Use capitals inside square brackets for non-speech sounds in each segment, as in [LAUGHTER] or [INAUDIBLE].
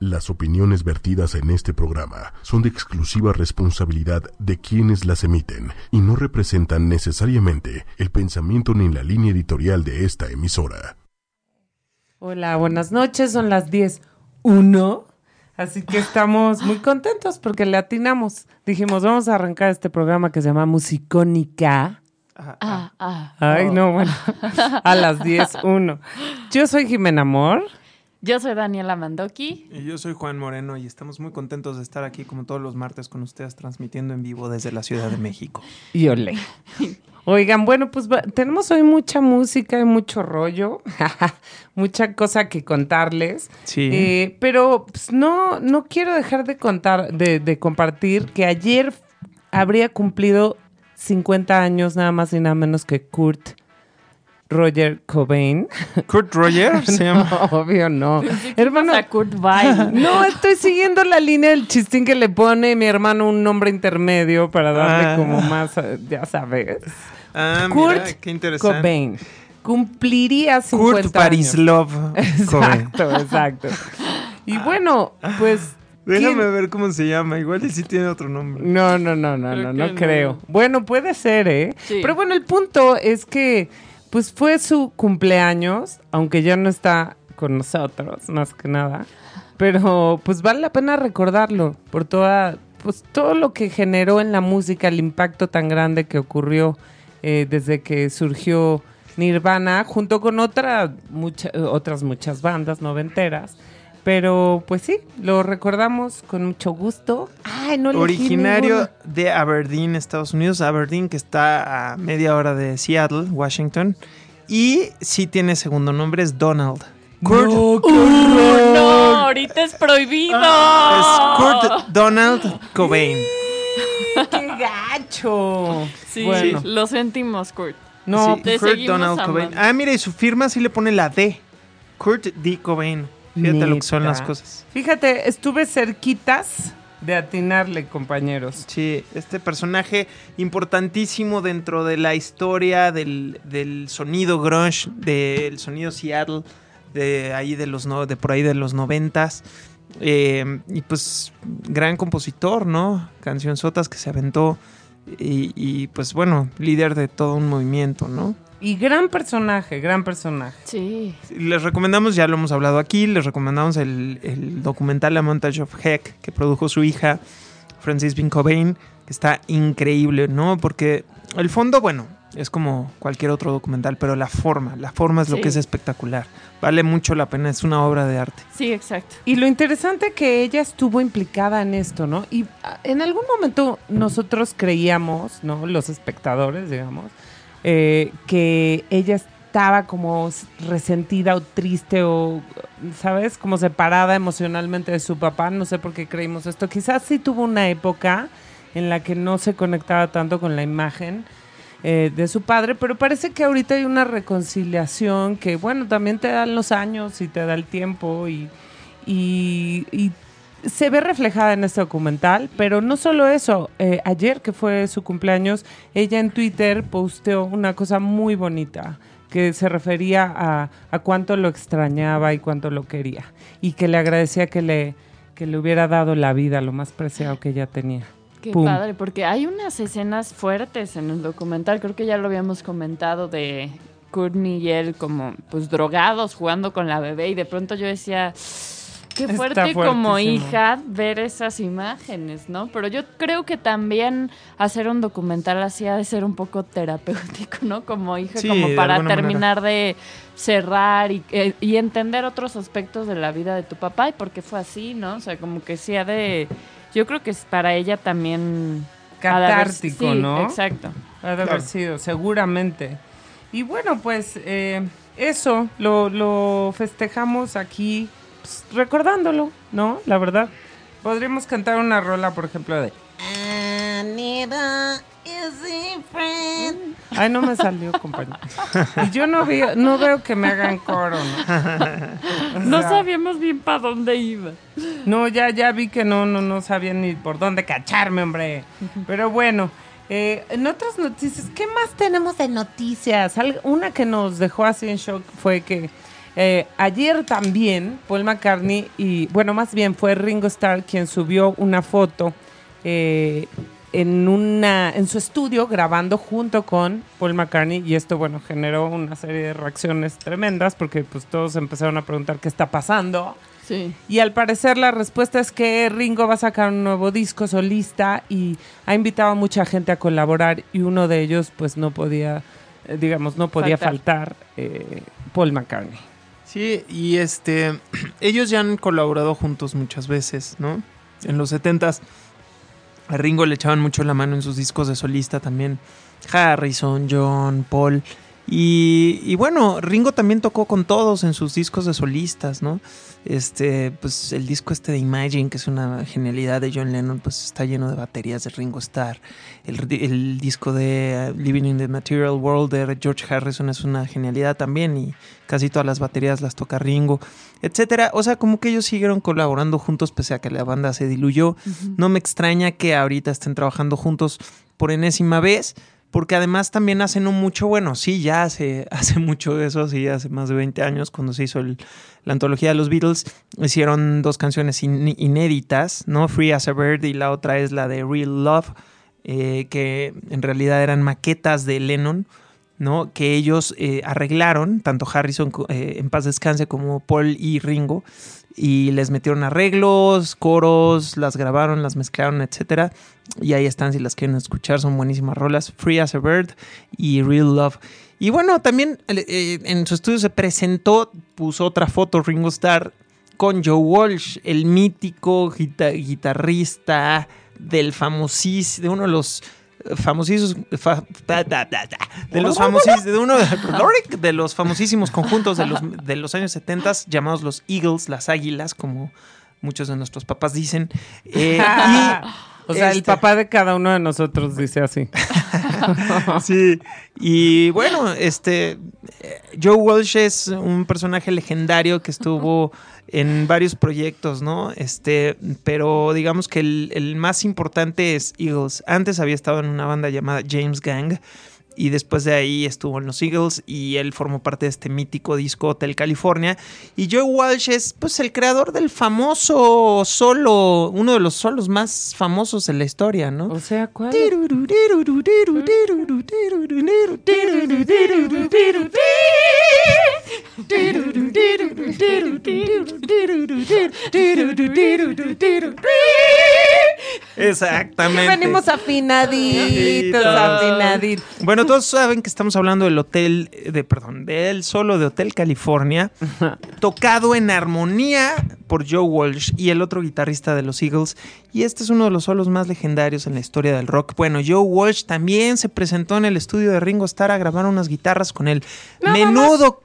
Las opiniones vertidas en este programa son de exclusiva responsabilidad de quienes las emiten y no representan necesariamente el pensamiento ni la línea editorial de esta emisora. Hola, buenas noches, son las 10.1, así que estamos muy contentos porque le atinamos. Dijimos, vamos a arrancar este programa que se llama Musicónica. Ah, ah. Ay, no, bueno, [LAUGHS] a las 10.1. Yo soy Jimena Amor. Yo soy Daniela Mandoki. Y yo soy Juan Moreno y estamos muy contentos de estar aquí como todos los martes con ustedes transmitiendo en vivo desde la Ciudad de México. [LAUGHS] Y ole. Oigan, bueno, pues va- tenemos hoy mucha música y mucho rollo, [LAUGHS] mucha cosa que contarles. Sí. Eh, pero pues, no, no quiero dejar de contar, de, de compartir que ayer habría cumplido 50 años nada más y nada menos que Kurt Roger Cobain. Kurt Roger [LAUGHS] se llama. No, obvio no. Hermano, A Kurt Weill. [LAUGHS] no, estoy siguiendo la línea del chistín que le pone mi hermano un nombre intermedio para darle Ah. como más, eh, ya sabes. Ah, Kurt mira, qué interesante. Cobain. Cumpliría 50 Kurt. Parislov [LAUGHS] Cobain. Exacto, exacto. Y bueno, pues... Déjame ¿quién- ver cómo se llama. Igual y sí tiene otro nombre. No, no, no, no, Creo no, que no no. creo. Bueno, puede ser, ¿eh? Sí. Pero bueno, el punto es que, pues fue su cumpleaños, aunque ya no está con nosotros, más que nada. Pero pues vale la pena recordarlo por toda, pues todo lo que generó en la música, el impacto tan grande que ocurrió eh, desde que surgió Nirvana, junto con otra, mucha- otras muchas bandas noventeras. Pero pues sí, lo recordamos con mucho gusto. Ay, no Originario de Aberdeen, Estados Unidos. Aberdeen, que está a media hora de Seattle, Washington. Y sí tiene segundo nombre, es Donald. Kurt no, ahorita es prohibido. es Kurt Donald Cobain. ¡Qué gacho! Sí, bueno, lo sentimos, Kurt. no, Sí, te Kurt seguimos Donald amando. Cobain. Ah, mira, y su firma sí le pone la D. Kurt D. Cobain. Fíjate lo que son las cosas. Fíjate, estuve cerquitas de atinarle, compañeros. Sí, este personaje importantísimo dentro de la historia del, del sonido grunge, del sonido Seattle, de ahí de los no, de por ahí de los noventas. Eh, y pues gran compositor, ¿no? Cancionzotas que se aventó. Y, y, pues bueno, líder de todo un movimiento, ¿no? Y gran personaje, gran personaje. Sí. Les recomendamos, ya lo hemos hablado aquí, les recomendamos el, el documental A Montage of Heck que produjo su hija Francis Bean Cobain, que está increíble, ¿no? Porque el fondo, bueno, es como cualquier otro documental, pero la forma, la forma es lo Sí. que es espectacular. Vale mucho la pena, es una obra de arte. Sí, exacto. Y lo interesante que ella estuvo implicada en esto, ¿no? Y ah, en algún momento nosotros creíamos, ¿no? Los espectadores, digamos, eh, que ella estaba como resentida o triste o, ¿sabes? Como separada emocionalmente de su papá. No sé por qué creímos esto. Quizás sí tuvo una época en la que no se conectaba tanto con la imagen eh, de su padre, pero parece que ahorita hay una reconciliación que, bueno, también te dan los años y te da el tiempo y, y, y se ve reflejada en este documental, pero no solo eso, eh, ayer que fue su cumpleaños, ella en Twitter posteó una cosa muy bonita que se refería a, a cuánto lo extrañaba y cuánto lo quería y que le agradecía que le, que le hubiera dado la vida, lo más preciado que ella tenía. Qué Pum. padre, porque hay unas escenas fuertes en el documental, creo que ya lo habíamos comentado de Courtney y él como pues drogados jugando con la bebé y de pronto yo decía, qué fuerte como hija ver esas imágenes, ¿no? Pero yo creo que también hacer un documental así ha de ser un poco terapéutico, ¿no? Como hija, Sí, como para terminar de cerrar y, eh, y entender otros aspectos de la vida de tu papá y por qué fue así, ¿no? O sea, como que sí ha de... Yo creo que es para ella también... Catártico, sí, ¿no? Exacto. Ha de haber Claro. sido, seguramente. Y bueno, pues eh, eso lo, lo festejamos aquí, pues, recordándolo, ¿no? La verdad. Podríamos cantar una rola, por ejemplo, de... Ay, no me salió, compañero. Y [LAUGHS] yo no veo, no veo que me hagan coro, ¿no? [LAUGHS] O No sea, sabíamos bien para dónde iba. No, ya, ya vi que no, no, no sabía ni por dónde cacharme, hombre. Pero bueno, eh, en otras noticias, ¿qué más tenemos de noticias? Una que nos dejó así en shock fue que Eh, ayer también Paul McCartney y, bueno, más bien fue Ringo Starr quien subió una foto eh, en, una, en su estudio grabando junto con Paul McCartney y esto, bueno, generó una serie de reacciones tremendas porque pues todos empezaron a preguntar qué está pasando. Sí. Y al parecer la respuesta es que Ringo va a sacar un nuevo disco solista y ha invitado a mucha gente a colaborar y uno de ellos pues no podía, eh, digamos, no podía faltar, eh, Paul McCartney. Sí, y este, [CLEARS THROAT] ellos ya han colaborado juntos muchas veces, ¿no? En los 70s a Ringo le echaban mucho la mano en sus discos de solista también. Harrison, John, Paul. Y, y, bueno, Ringo también tocó con todos en sus discos de solistas, ¿no? Este, pues el disco este de Imagine, que es una genialidad de John Lennon, pues está lleno de baterías de Ringo Starr. El, el disco de uh, Living in the Material World de George Harrison es una genialidad también y casi todas las baterías las toca Ringo, etcétera. O sea, como que ellos siguieron colaborando juntos pese a que la banda se diluyó. Uh -huh. No me extraña que ahorita estén trabajando juntos por enésima vez porque además también hace no mucho, bueno, sí, ya hace, [LAUGHS] hace mucho de eso, sí, hace más de 20 años, cuando se hizo el, la antología de los Beatles, hicieron dos canciones in, inéditas, ¿no? Free as a Bird y la otra es la de Real Love, eh, que en realidad eran maquetas de Lennon, ¿no? Que ellos eh, arreglaron, tanto Harrison eh, en paz descanse como Paul y Ringo, y les metieron arreglos, coros, las grabaron, las mezclaron, etcétera. Y ahí están si las quieren escuchar, son buenísimas rolas, Free as a Bird y Real Love. Y bueno, también eh, en su estudio se presentó, puso otra foto Ringo Starr con Joe Walsh, el mítico guita guitarrista del famosísimo, de uno de los famosísimos fa, da, da, da, de los famosísimos de uno [LAUGHS] de los famosísimos conjuntos de los, de los años 70 llamados los Eagles, las águilas, como muchos de nuestros papás dicen. Eh, y, [LAUGHS] o sea, este... el papá de cada uno de nosotros dice así. [LAUGHS] sí. Y bueno, este Joe Walsh es un personaje legendario que estuvo en varios proyectos, ¿no? Este, pero digamos que el, el, más importante es Eagles. Antes había estado en una banda llamada James Gang y después de ahí estuvo en los Eagles y él formó parte de este mítico disco Hotel California. Y Joe Walsh es pues el creador del famoso solo, uno de los solos más famosos de la historia, ¿no? O sea, ¿cuál? [LAUGHS] Exactamente. Venimos afinaditos, afinaditos. Bueno, todos saben que estamos hablando del hotel, de, perdón, del solo de Hotel California, [LAUGHS] tocado en armonía por Joe Walsh y el otro guitarrista de los Eagles. Y este es uno de los solos más legendarios en la historia del rock. Bueno, Joe Walsh también se presentó en el estudio de Ringo Starr a grabar unas guitarras con él. Nada Menudo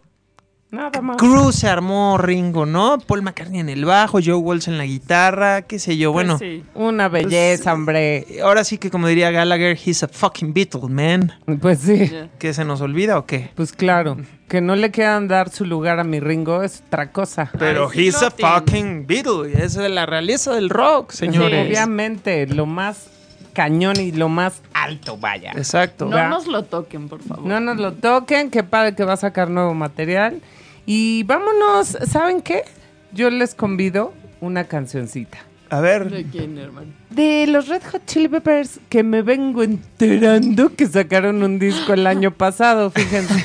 Nada más. Cruz se armó Ringo, ¿no? Paul McCartney en el bajo, Joe Walsh en la guitarra, qué sé yo, bueno. Pues sí. Una belleza, Pues, hombre. Ahora sí que como diría Gallagher, he's a fucking Beatle, man. Pues sí. Ya. ¿Qué se nos olvida o qué? Pues claro. Que no le quieran dar su lugar a mi Ringo es otra cosa. Pero Ay, he's a tiene. fucking Beatle. Esa es la realeza del rock, señores. Obviamente, lo más cañón y lo más alto, vaya. Exacto. No ¿verdad? nos lo toquen, por favor. No nos lo toquen, qué padre que va a sacar nuevo material. Y vámonos, ¿saben qué? Yo les convido una cancioncita. A ver. ¿De quién, hermano? De los Red Hot Chili Peppers, que me vengo enterando que sacaron un disco el año pasado, fíjense.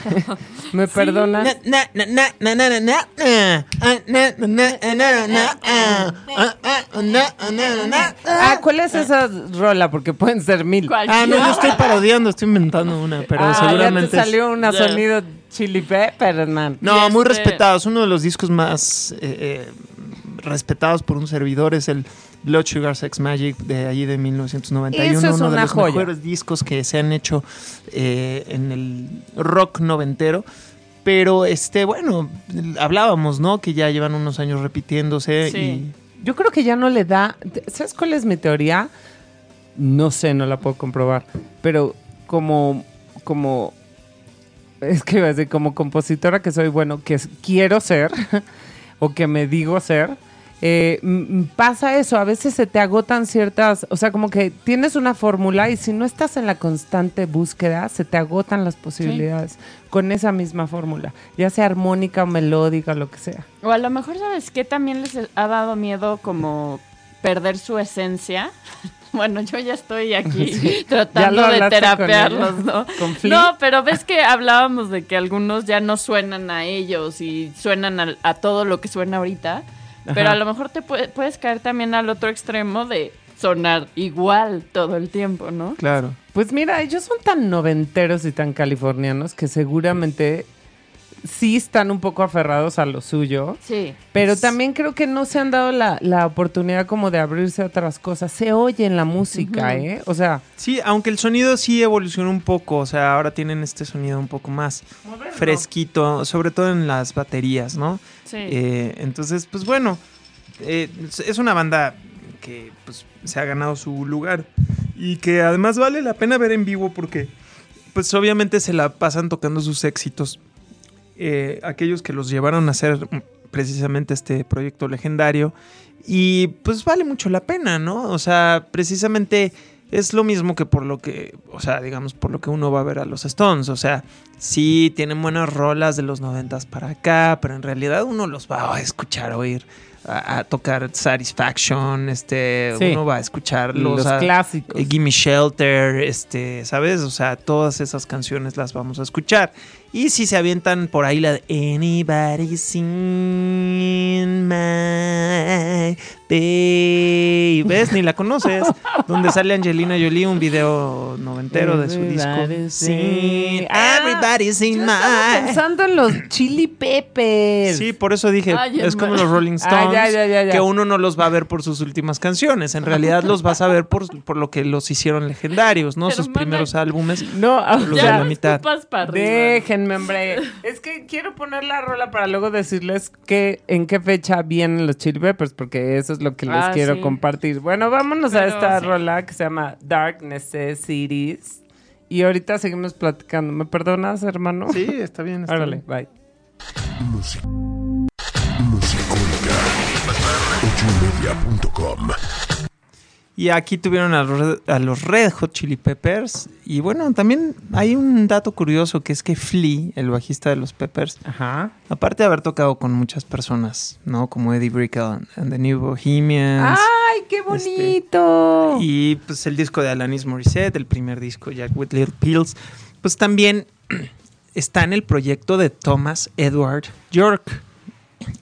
¿Me perdonan? Na, na, na, na, na, na, na, na. Ah, na, na, na, na, na, na, ah. Ah, ah, na, na, na, Ah, ah. ¿cuál es esa rola? Porque pueden ser mil. ¿Cuál? Ah, no, yo estoy parodiando, estoy inventando una, pero Ah, seguramente. ya te salió una sonido Chili Peppers, man. No, muy este- respetado. Es uno de los discos más eh, eh, respetados por un servidor. Es el Blood Sugar Sex Magic de allí de 1991. Eso es uno de los joya. mejores discos que se han hecho eh, en el rock noventero. Pero, este, bueno, hablábamos, ¿no? Que ya llevan unos años repitiéndose Sí. y Yo creo que ya no le da. ¿Sabes cuál es mi teoría? No sé, no la puedo comprobar. Pero como. como es que como compositora que soy, bueno, que quiero ser, [LAUGHS] o que me digo ser, eh, pasa eso, a veces se te agotan ciertas, o sea, como que tienes una fórmula y si no estás en la constante búsqueda, se te agotan las posibilidades con esa misma fórmula, ya sea armónica o melódica lo que sea. O a lo mejor, ¿sabes qué? También les ha dado miedo como perder su esencia. [LAUGHS] Bueno, yo ya estoy aquí [LAUGHS] tratando de terapearlos, ¿no? No, pero ves que hablábamos de que algunos ya no suenan a ellos y suenan a, a todo lo que suena ahorita. Pero a lo mejor te puedes caer también al otro extremo de sonar igual todo el tiempo, ¿no? Claro. Pues mira, ellos son tan noventeros y tan californianos que seguramente sí están un poco aferrados a lo suyo. Sí. Pero también creo que no se han dado la, oportunidad como de abrirse a otras cosas. Se oye en la música, ¿eh? O sea. Sí, aunque el sonido sí evolucionó un poco. O sea, ahora tienen este sonido un poco más fresquito, sobre todo en las baterías, ¿no? Sí. Eh, entonces, pues bueno, eh, es una banda que pues, se ha ganado su lugar y que además vale la pena ver en vivo porque pues obviamente se la pasan tocando sus éxitos eh, aquellos que los llevaron a hacer precisamente este proyecto legendario. Y pues vale mucho la pena, ¿no? O sea, precisamente es lo mismo que por lo que, o sea, digamos, por lo que uno va a ver a los Stones. O sea, sí tienen buenas rolas de los noventas para acá, pero en realidad uno los va a escuchar oír a, tocar Satisfaction, este, uno va a escuchar los, clásicos. Eh, Gimme Shelter, este, ¿sabes? O sea, todas esas canciones las vamos a escuchar. Y si se avientan por ahí la de Anybody Seen My Baby, ¿ves? Ni la conoces. donde sale Angelina Jolie, un video noventero de su disco. Sí. Everybody Seen My. pensando en los Chili Peppers. Sí, por eso dije, es como los Rolling Stones, que uno no los va a ver por sus últimas canciones. En realidad los vas a ver por, por lo que los hicieron legendarios, ¿no? sus primeros álbumes. No, los de la mitad. Dejen es que quiero poner la rola para luego decirles que, en qué fecha vienen los Chili Peppers, porque eso es lo que les ah, quiero compartir. Bueno, vámonos a esta rola que se llama Dark Necessities. Y ahorita seguimos platicando. ¿Me perdonas, hermano? Sí, está bien. Está Órale, bye. Música. Y aquí tuvieron a los, Red Hot Chili Peppers. Y bueno, también hay un dato curioso que es que Flea, el bajista de los Peppers, aparte de haber tocado con muchas personas, ¿no? Como Eddie Brickell and The New Bohemians. ¡Ay, qué este, bonito! y pues el disco de Alanis Morissette, el primer disco, Jack with Little Pills, pues también [CLEARS THROAT] está en el proyecto de Thomas Edward York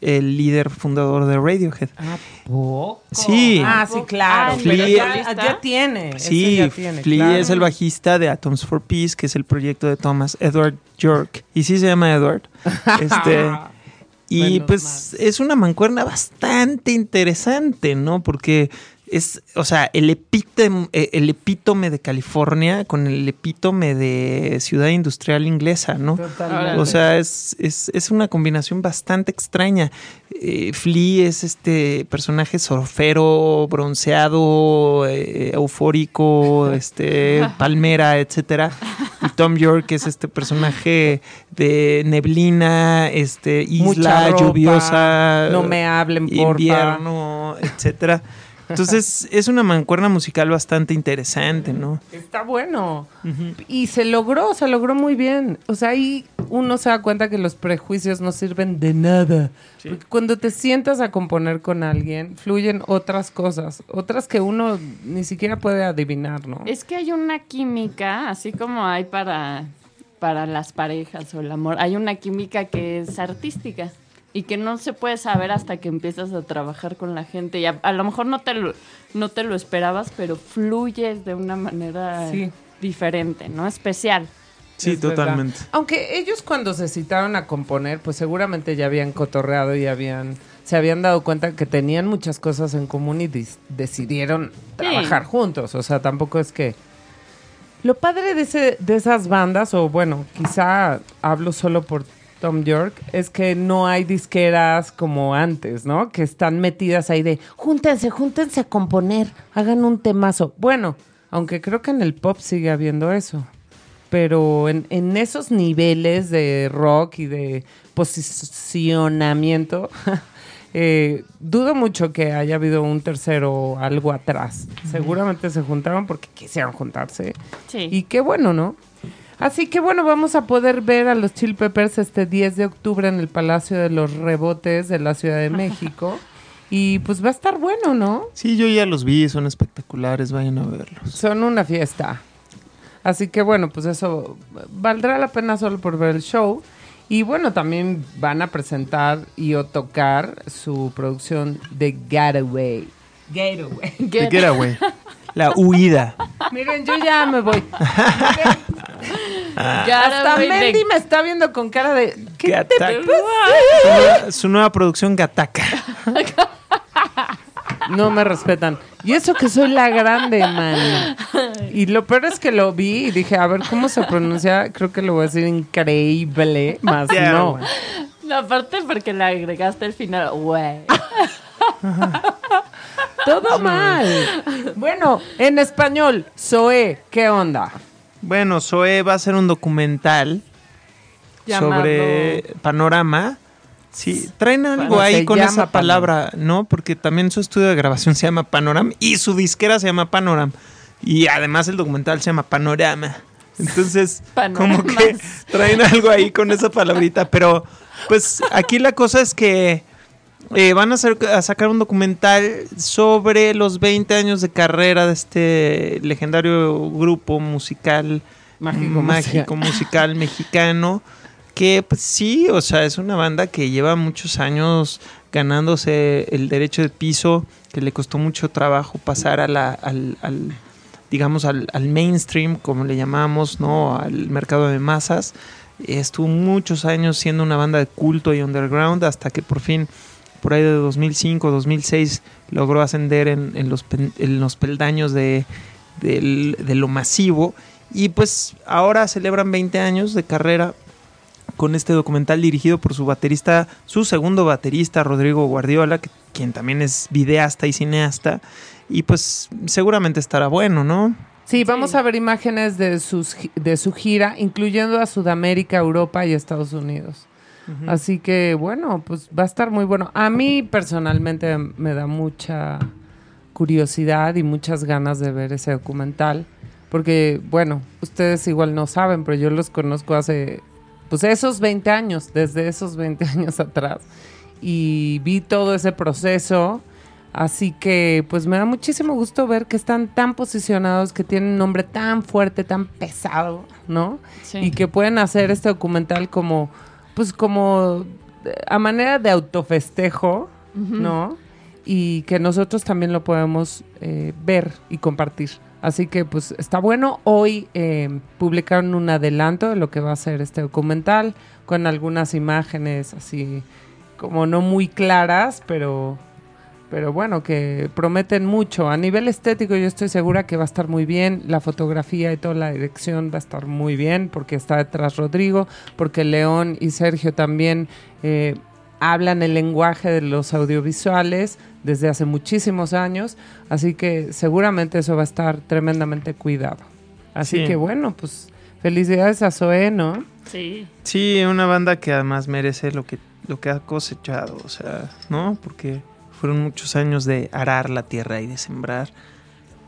el líder fundador de Radiohead. ¿A poco? Sí. Ah, sí, claro. Ah, ya, tiene. Sí, Flea es el bajista de Atoms for Peace, que es el proyecto de Thomas Edward York. Y sí se llama Edward. [LAUGHS] este, y pues es una mancuerna bastante interesante, ¿no? Porque es, o sea, el epítome, eh, el epítome de California con el epítome de ciudad industrial inglesa, ¿no? Totalmente. O sea, es, es, es una combinación bastante extraña. Eh, Flea es este personaje surfero, bronceado, eh, eufórico, [LAUGHS] este, palmera, etcétera. Y Tom York es este personaje de neblina, este, isla lluviosa, no me hablen, porfa. invierno, etcétera. Entonces es una mancuerna musical bastante interesante, ¿no? Está bueno. Y se logró, se logró muy bien. O sea, ahí uno se da cuenta que los prejuicios no sirven de nada. Porque cuando te sientas a componer con alguien, fluyen otras cosas, otras que uno ni siquiera puede adivinar, ¿no? Es que hay una química, así como hay para, para las parejas o el amor, hay una química que es artística y que no se puede saber hasta que empiezas a trabajar con la gente. Y a, lo mejor no te lo, no te lo esperabas, pero fluyes de una manera diferente, ¿no? Especial. Sí, totalmente. Aunque ellos cuando se citaron a componer, pues seguramente ya habían cotorreado y habían se habían dado cuenta que tenían muchas cosas en común y decidieron trabajar juntos. O sea, tampoco es que... Lo padre de, ese, de esas bandas, o bueno, quizá hablo solo por Tom York, es que no hay disqueras como antes, ¿no? Que están metidas ahí de, júntense, júntense a componer, hagan un temazo. Bueno, aunque creo que en el pop sigue habiendo eso. Pero en, en esos niveles de rock y de posicionamiento, [LAUGHS] Eh, dudo mucho que haya habido un tercero algo atrás. Seguramente se juntaron porque quisieron juntarse. Sí. Y qué bueno, ¿no? Así que bueno, vamos a poder ver a los Chill Peppers este 10 de octubre en el Palacio de los Rebotes de la Ciudad de México. [LAUGHS] Y pues va a estar bueno, ¿no? Sí, yo ya los vi, son espectaculares, vayan a verlos. Son una fiesta. Así que bueno, pues eso valdrá la pena solo por ver el show. Y bueno, también van a presentar y o tocar su producción de Getaway. Getaway. Get Getaway. [LAUGHS] La huida. Miren, yo ya me voy. [LAUGHS] Hasta Mendy me está viendo con cara de. ¿Qué te Su, nueva producción Gataca. No me respetan. Y eso que soy la grande, man. Y lo peor es que lo vi y dije, a ver cómo se pronuncia. Creo que lo voy a decir increíble, más no. No, aparte porque le agregaste el final, güey. Todo mal. Bueno, en español, Zoe, ¿qué onda? Bueno, Zoe va a ser un documental sobre panorama Sí, traen algo ahí con esa palabra, ¿no? Porque también su estudio de grabación se llama Panorama y su disquera se llama Panorama. Y además el documental se llama Panorama. Entonces, [LAUGHS] como que traen algo ahí con esa palabrita. Pero, pues aquí la cosa es que eh, van a, hacer, a sacar un documental sobre los 20 años de carrera de este legendario grupo musical, mágico, mágico musical [LAUGHS] mexicano que pues, sí, o sea, es una banda que lleva muchos años ganándose el derecho de piso, que le costó mucho trabajo pasar a la, al, digamos, al, mainstream, como le llamamos, ¿no? Al mercado de masas. Estuvo muchos años siendo una banda de culto y underground hasta que por fin, por ahí de 2005, 2006, logró ascender en, los, en los peldaños de, de lo masivo. Y pues ahora celebran 20 años de carrera con este documental dirigido por su baterista, su segundo baterista, Rodrigo Guardiola, quien también es videasta y cineasta. Y pues seguramente estará bueno, ¿no? Sí, vamos a ver imágenes de, sus, de su gira, incluyendo a Sudamérica, Europa y Estados Unidos. Así que bueno, pues va a estar muy bueno. A mí personalmente me da mucha curiosidad y muchas ganas de ver ese documental. Porque, bueno, ustedes igual no saben, pero yo los conozco hace pues esos 20 años, desde esos 20 [LAUGHS] años atrás. Y vi todo ese proceso. Así que pues me da muchísimo gusto ver que están tan posicionados, que tienen un nombre tan fuerte, tan pesado, ¿no? Y que pueden hacer este documental como, pues como a manera de autofestejo, ¿no? Y que nosotros también lo podemos eh, ver y compartir. Así que pues está bueno. Hoy eh, publicaron un adelanto de lo que va a ser este documental con algunas imágenes así como no muy claras, pero, pero bueno, que prometen mucho. A nivel estético yo estoy segura que va a estar muy bien. La fotografía y toda la dirección va a estar muy bien porque está detrás Rodrigo, porque León y Sergio también... Eh, hablan el lenguaje de los audiovisuales desde hace muchísimos años, así que seguramente eso va a estar tremendamente cuidado. Así que bueno, pues felicidades a Zoe, ¿no? Sí. Sí, una banda que además merece lo que, lo que ha cosechado, o sea, ¿no? Porque fueron muchos años de arar la tierra y de sembrar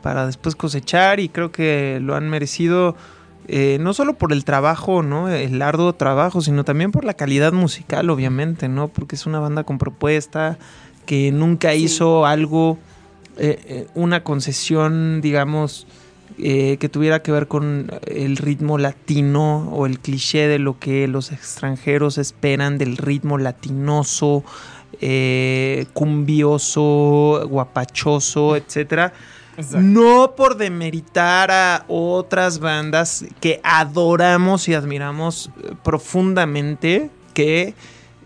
para después cosechar y creo que lo han merecido eh, no solo por el trabajo, ¿no? El arduo trabajo, sino también por la calidad musical, obviamente, ¿no? Porque es una banda con propuesta que nunca hizo algo, eh, eh, una concesión, digamos, que tuviera que ver con el ritmo latino o el cliché de lo que los extranjeros esperan del ritmo latinoso, cumbioso, guapachoso, etcétera no por demeritar a otras bandas que adoramos y admiramos eh, profundamente, que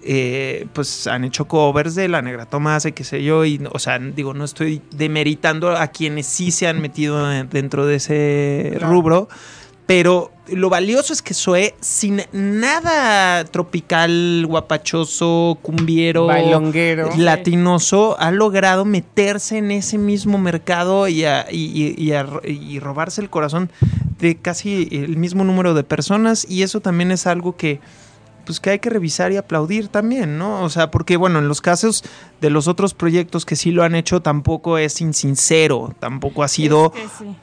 eh, pues han hecho covers de La Negra Tomás y qué sé yo, y o sea, digo, no estoy demeritando a quienes sí se han metido dentro de ese rubro, pero lo valioso es que Zoe, sin nada tropical, guapachoso, cumbiero, latinoso, ha logrado meterse en ese mismo mercado y, y, robarse el corazón de casi el mismo número de personas. Y eso también es algo que, pues que hay que revisar y aplaudir también, ¿no? O sea, porque bueno, en los casos de los otros proyectos que sí lo han hecho tampoco es insincero, tampoco ha sido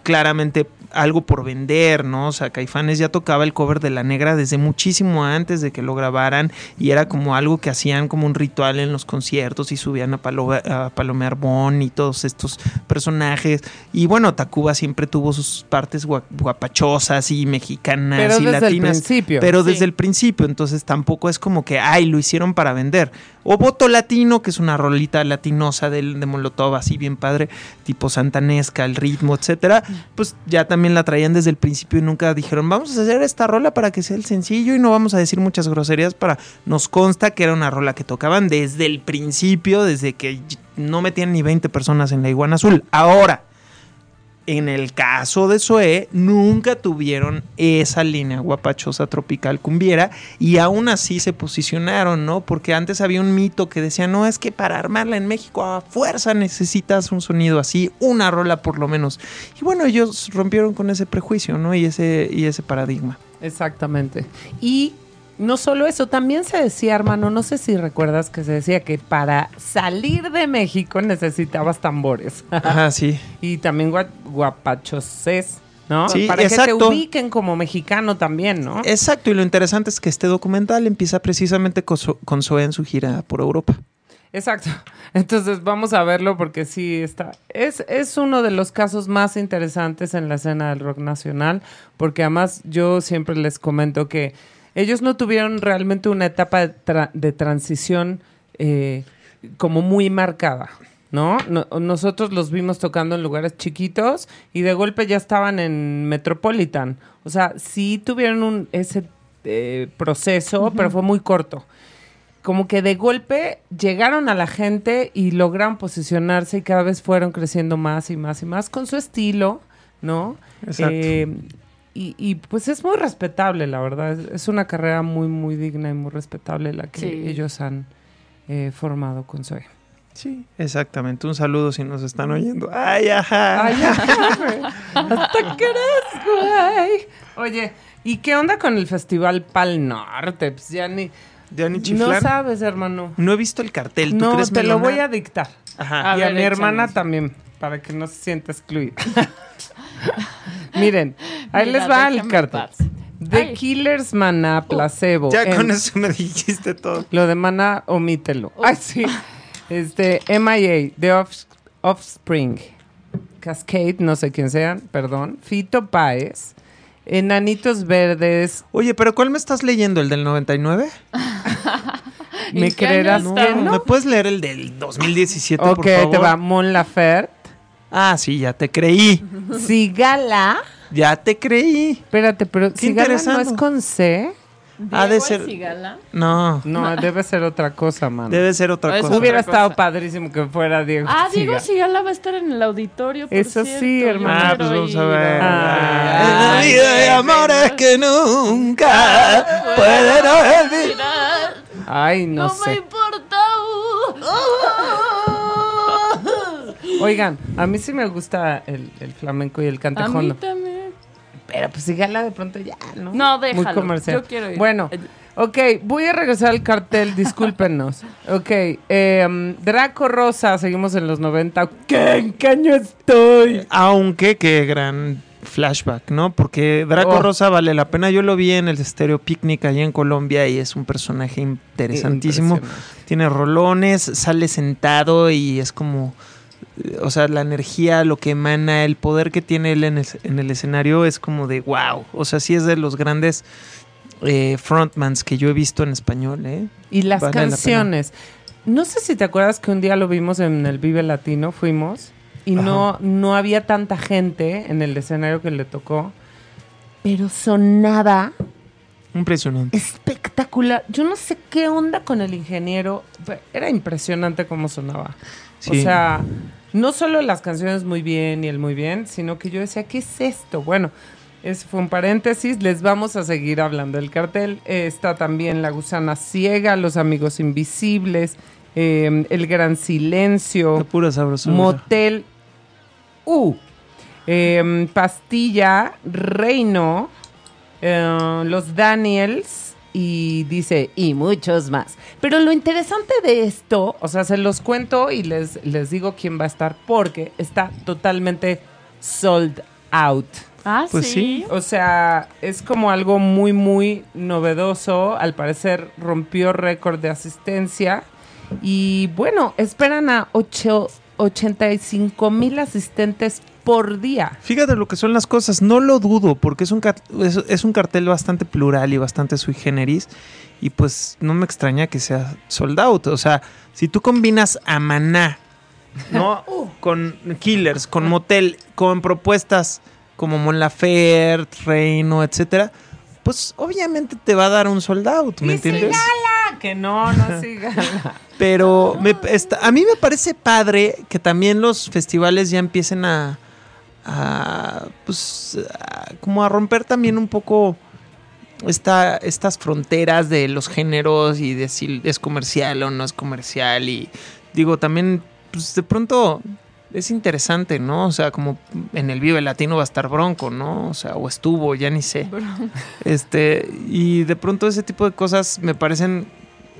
claramente algo por vender, ¿no? O sea, Caifanes ya tocaba el cover de La Negra desde muchísimo antes de que lo grabaran y era como algo que hacían como un ritual en los conciertos y subían a, Palo a Palome y todos estos personajes. Y bueno, Tacuba siempre tuvo sus partes guapachosas y mexicanas pero y desde latinas. El principio. Pero desde el principio, entonces tampoco es como que, ay, lo hicieron para vender. O Voto Latino, que es una rolita latinosa de, de Molotov, así bien padre, tipo santanesca, el ritmo, etcétera. Pues ya también la traían desde el principio y nunca dijeron, vamos a hacer esta rola para que sea el sencillo y no vamos a decir muchas groserías para. Nos consta que era una rola que tocaban desde el principio, desde que no metían ni 20 personas en la iguana azul. Ahora, en el caso de Zoe, nunca tuvieron esa línea guapachosa tropical cumbiera y aún así se posicionaron, ¿no? Porque antes había un mito que decía, no, es que para armarla en México a fuerza necesitas un sonido así, una rola por lo menos. Y bueno, ellos rompieron con ese prejuicio, ¿no? Y ese, y ese paradigma. Exactamente. Y no solo eso, también se decía, hermano, no sé si recuerdas que se decía que para salir de México necesitabas tambores. Ajá, sí. [LAUGHS] y también guapachoses. ¿no? Sí, Para exacto. que te ubiquen como mexicano también, ¿no? Exacto, y lo interesante es que este documental empieza precisamente con, con Zoe en su gira por Europa. Exacto. [LAUGHS] Entonces vamos a verlo porque sí está. Es, es uno de los casos más interesantes en la escena del rock nacional, porque además yo siempre les comento que ellos no tuvieron realmente una etapa de, transición eh, como muy marcada. ¿no? Nosotros los vimos tocando en lugares chiquitos y de golpe ya estaban en Metropolitan. O sea, sí tuvieron un, ese eh, proceso, pero fue muy corto. Como que de golpe llegaron a la gente y lograron posicionarse y cada vez fueron creciendo más y más y más con su estilo, ¿no? Exacto. Eh, y, pues es muy respetable, la verdad. Es, una carrera muy, muy digna y muy respetable la que ellos han eh, formado con Zoe. Sí, exactamente. Un saludo si nos están oyendo. ¡Ay, ajá! ¡Ay, ajá, güey! [LAUGHS] ¡Hasta crees, güey! Oye, ¿y qué onda con el Festival Pal Norte? Pues ya ni... ¿Ya ni No sabes, hermano. No he visto el cartel. ¿Tú no, crees te lo voy a dictar. Ajá. y a, mi hermana también, para que no se sienta excluida. [LAUGHS] Miren, ahí les va el cartel. The Killers, Mana, Placebo. Ya con eso me dijiste todo. Lo de Mana, omítelo. Ay, sí. Este, MIA, The Offspring. Cascade, no sé quién sean, perdón. Fito Páez. Enanitos Verdes. Oye, pero ¿cuál me estás leyendo? ¿El del 99? [LAUGHS] [LAUGHS] ¿Me creerás que no? ¿Me puedes leer el del 2017, por favor? Ok, te va Mon Laferte. Ah, sí, ya te creí. Sigala. Ya te creí. Espérate, pero Sigala no es con C. Ha de ser. No. No, debe ser otra cosa, man. Debe ser otra cosa. Hubiera estado padrísimo que fuera Diego. Ah, Diego Sigala va a estar en el auditorio. Por Eso sí, hermano. Ah, pues vamos a ver. Ah, en la vida de amores que nunca pueden olvidar. Ay, no, sé. No me Oigan, a mí sí me gusta el, el flamenco y el cantejondo. A mí también. Pero pues sígala de pronto ya, ¿no? No, déjalo. Muy comercial. Yo quiero ir. Bueno, ok, voy a regresar al cartel, [LAUGHS] discúlpenos. Ok, eh, Draco Rosa, seguimos en los 90. ¿Qué? ¿En qué año estoy? Aunque, qué gran flashback, ¿no? Porque Draco Oh. Rosa vale la pena. Yo lo vi en el Stereo Picnic allá en Colombia y es un personaje interesantísimo. Tiene rolones, sale sentado y es como... O sea, la energía, lo que emana, el poder que tiene él en el, en el escenario es como de wow. O sea, sí es de los grandes eh, frontmans que yo he visto en español, ¿eh? Y las Vale la pena. canciones. No sé si te acuerdas que un día lo vimos en el Vive Latino, fuimos, y no, no había tanta gente en el escenario que le tocó, pero sonaba Impresionante. espectacular. Yo no sé qué onda con el ingeniero, era impresionante cómo sonaba. O Sí. sea, no solo las canciones muy bien y el muy bien, sino que yo decía, ¿qué es esto? Bueno, ese fue un paréntesis. Les vamos a seguir hablando del cartel. Eh, está también La Gusana Ciega, Los Amigos Invisibles, eh, El Gran Silencio, pura. Motel U, eh, Pastilla, Reino, eh, Los Daniels, y dice, y muchos más. Pero lo interesante de esto, o sea, se los cuento y les, les digo quién va a estar, porque está totalmente sold out. Ah, pues sí. O sea, es como algo muy, muy novedoso. Al parecer rompió récord de asistencia. Y bueno, esperan a 8, 85 mil asistentes por día. Fíjate lo que son las cosas, no lo dudo, porque es un, es, un cartel bastante plural y bastante sui generis. Y pues no me extraña que sea sold out. O sea, si tú combinas a Maná, ¿no? [LAUGHS] Uh. con Killers, con Motel, con propuestas como Mon Laferte, Reino, etcétera, pues obviamente te va a dar un sold out, ¿me entiendes? Que no, no [LAUGHS] Pero [LAUGHS] a mí me parece padre que también los festivales ya empiecen a, pues, como a romper también un poco esta, estas fronteras de los géneros y de si es comercial o no es comercial. Y digo, también, pues de pronto es interesante, ¿no? O sea, como en el Vive Latino va a estar Bronco, ¿no? O sea, o estuvo, ya ni sé. Este, y de pronto ese tipo de cosas me parecen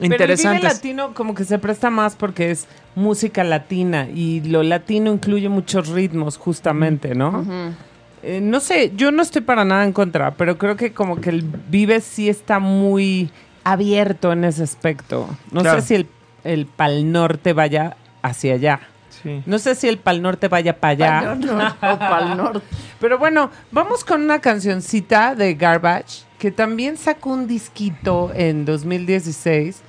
interesantes. Pero el Vive Latino como que se presta más porque es música latina y lo latino incluye muchos ritmos justamente, ¿no? Eh, no sé, yo no estoy para nada en contra, pero creo que como que el Vive sí está muy abierto en ese aspecto. No sé si el, el Pal Norte vaya hacia allá. No sé si el Pal Norte vaya para allá. o Pal Norte. [LAUGHS] Pero bueno, vamos con una cancioncita de Garbage, que también sacó un disquito en 2016,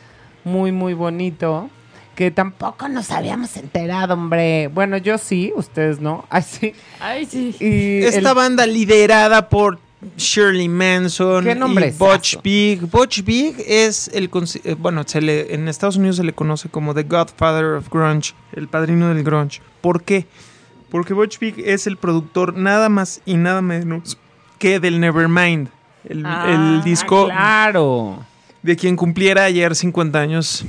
muy, muy bonito, que tampoco nos habíamos enterado, hombre. Bueno, yo sí, ustedes no. Ay, [LAUGHS] sí. Ay, sí. Esta banda liderada por Shirley Manson ¿Qué nombre y Butch Big. Butch Big es el eh, bueno, se le, en Estados Unidos se le conoce como The Godfather of Grunge, el padrino del grunge. ¿Por qué? Porque Butch Big es el productor nada más y nada menos que del Nevermind, el, ah, el disco claro. de quien cumpliera ayer 50 años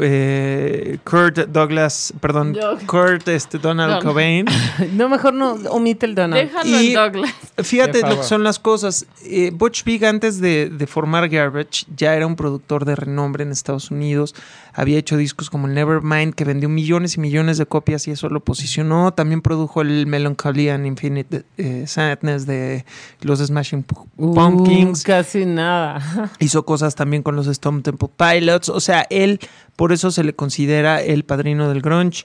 eh, Kurt Douglas, perdón, Kurt este, Donald Cobain. [LAUGHS] no, mejor no omite el Donald. Déjalo en Douglas. Fíjate lo que son las cosas. Eh, Butch Vig antes de, formar Garbage ya era un productor de renombre en Estados Unidos. Había hecho discos como el Nevermind que vendió millones y millones de copias y eso lo posicionó. También produjo el Melancholy and Infinite eh, Sadness de los Smashing uh, Pumpkins. casi nada. [LAUGHS] Hizo cosas también con los Stone Temple Pilots. O sea, él por eso se le considera el padrino del grunge.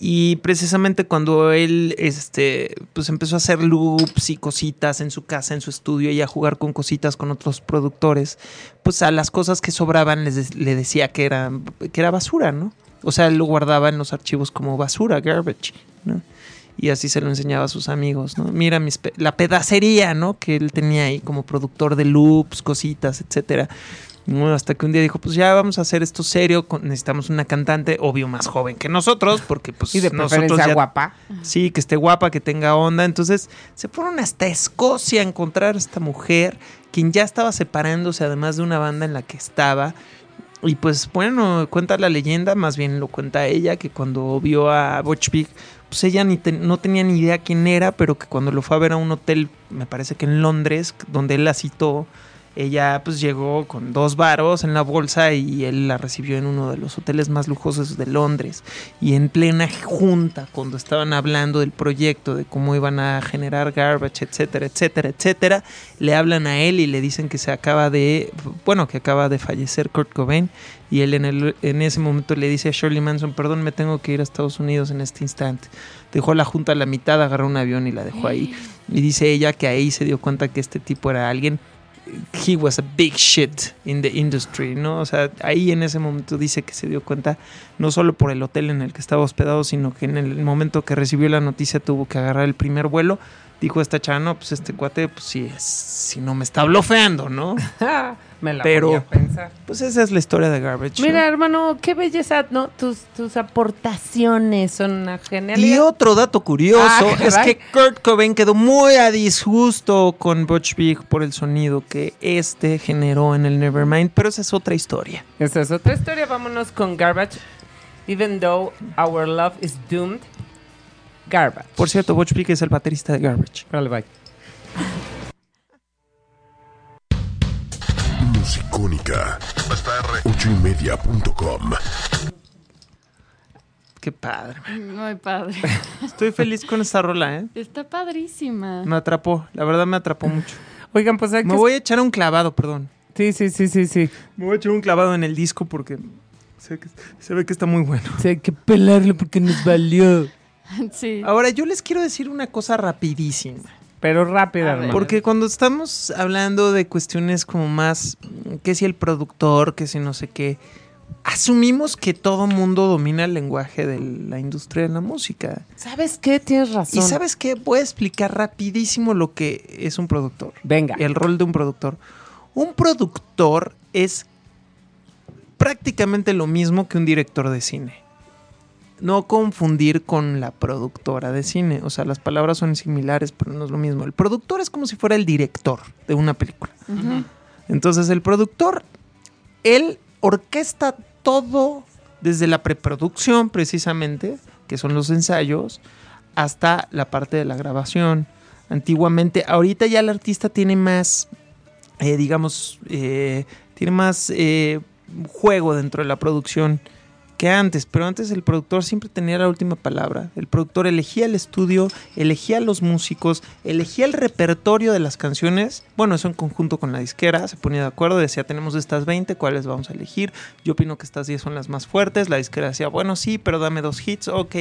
Y precisamente cuando él este, pues empezó a hacer loops y cositas en su casa, en su estudio, y a jugar con cositas con otros productores, pues a las cosas que sobraban les, le decía que era, que era basura, ¿no? O sea, él lo guardaba en los archivos como basura, garbage, ¿no? Y así se lo enseñaba a sus amigos, ¿no? Mira mis la pedacería, ¿no? Que él tenía ahí como productor de loops, cositas, etcétera hasta que un día dijo, pues ya vamos a hacer esto serio, necesitamos una cantante, obvio, más joven que nosotros, porque pues y de nosotros ya, guapa. Sí, que esté guapa, que tenga onda. Entonces se fueron hasta Escocia a encontrar a esta mujer, quien ya estaba separándose además de una banda en la que estaba. Y pues bueno, cuenta la leyenda, más bien lo cuenta ella, que cuando vio a Butch pues ella ni no tenía ni idea quién era, pero que cuando lo fue a ver a un hotel, me parece que en Londres, donde él la citó, ella pues llegó con dos varos en la bolsa y él la recibió en uno de los hoteles más lujosos de Londres. Y en plena junta, cuando estaban hablando del proyecto, de cómo iban a generar garbage, etcétera, etcétera, etcétera, le hablan a él y le dicen que se acaba de, bueno, que acaba de fallecer Kurt Cobain. Y él en, el, en ese momento le dice a Shirley Manson, perdón, me tengo que ir a Estados Unidos en este instante. Dejó la junta a la mitad, agarró un avión y la dejó ahí. Y dice ella que ahí se dio cuenta que este tipo era alguien he was a big shit in the industry, ¿no? O sea, ahí en ese momento dice que se dio cuenta no solo por el hotel en el que estaba hospedado, sino que en el momento que recibió la noticia tuvo que agarrar el primer vuelo. Dijo esta chava, pues este cuate, pues sí, si no me está blofeando, ¿no? [LAUGHS] Me la Pero, pensar. Pues esa es la historia de Garbage. Mira, hermano, qué belleza, ¿no? Tus, tus aportaciones son una genialidad. Y otro dato curioso ah, es que Kurt Cobain quedó muy a disgusto con Butch Vig por el sonido que este generó en el Nevermind, pero esa es otra historia. Esa es otra historia. Vámonos con Garbage. Even though our love is doomed. Garbage. Por cierto, Butch Vig es el baterista de Garbage. Vale, bye. Música. Ochoymedia.com Qué padre. Muy padre. [LAUGHS] Estoy feliz con esta rola, ¿eh? Está padrísima. Me atrapó, la verdad me atrapó mucho. Oigan, pues hay Me voy a echar un clavado, perdón. Sí, sí, sí, sí, sí. Me voy a echar un clavado en el disco porque se, se ve que está muy bueno. Sí, hay que pelarlo porque nos valió. [LAUGHS] Sí. Ahora, yo les quiero decir una cosa rapidísima. Pero rápida, hermano. Porque cuando estamos hablando de cuestiones como más, que si el productor, que si no sé qué, asumimos que todo mundo domina el lenguaje de la industria de la música. ¿Sabes qué? Tienes razón. Y sabes qué, voy a explicar rapidísimo lo que es un productor. Venga. El rol de un productor. Un productor es prácticamente lo mismo que un director de cine. No confundir con la productora de cine. O sea, las palabras son similares, pero no es lo mismo. El productor es como si fuera el director de una película. Entonces, el productor, él orquesta todo desde la preproducción, precisamente, que son los ensayos, hasta la parte de la grabación. Antiguamente, ahorita ya el artista tiene más, eh, digamos, eh, tiene más eh, juego dentro de la producción que antes, pero antes el productor siempre tenía la última palabra. El productor elegía el estudio, elegía los músicos, elegía el repertorio de las canciones. Bueno, eso en conjunto con la disquera, se ponía de acuerdo, decía, tenemos estas 20, ¿cuáles vamos a elegir? Yo opino que estas 10 son las más fuertes. La disquera decía, bueno, sí, pero dame dos hits, ok,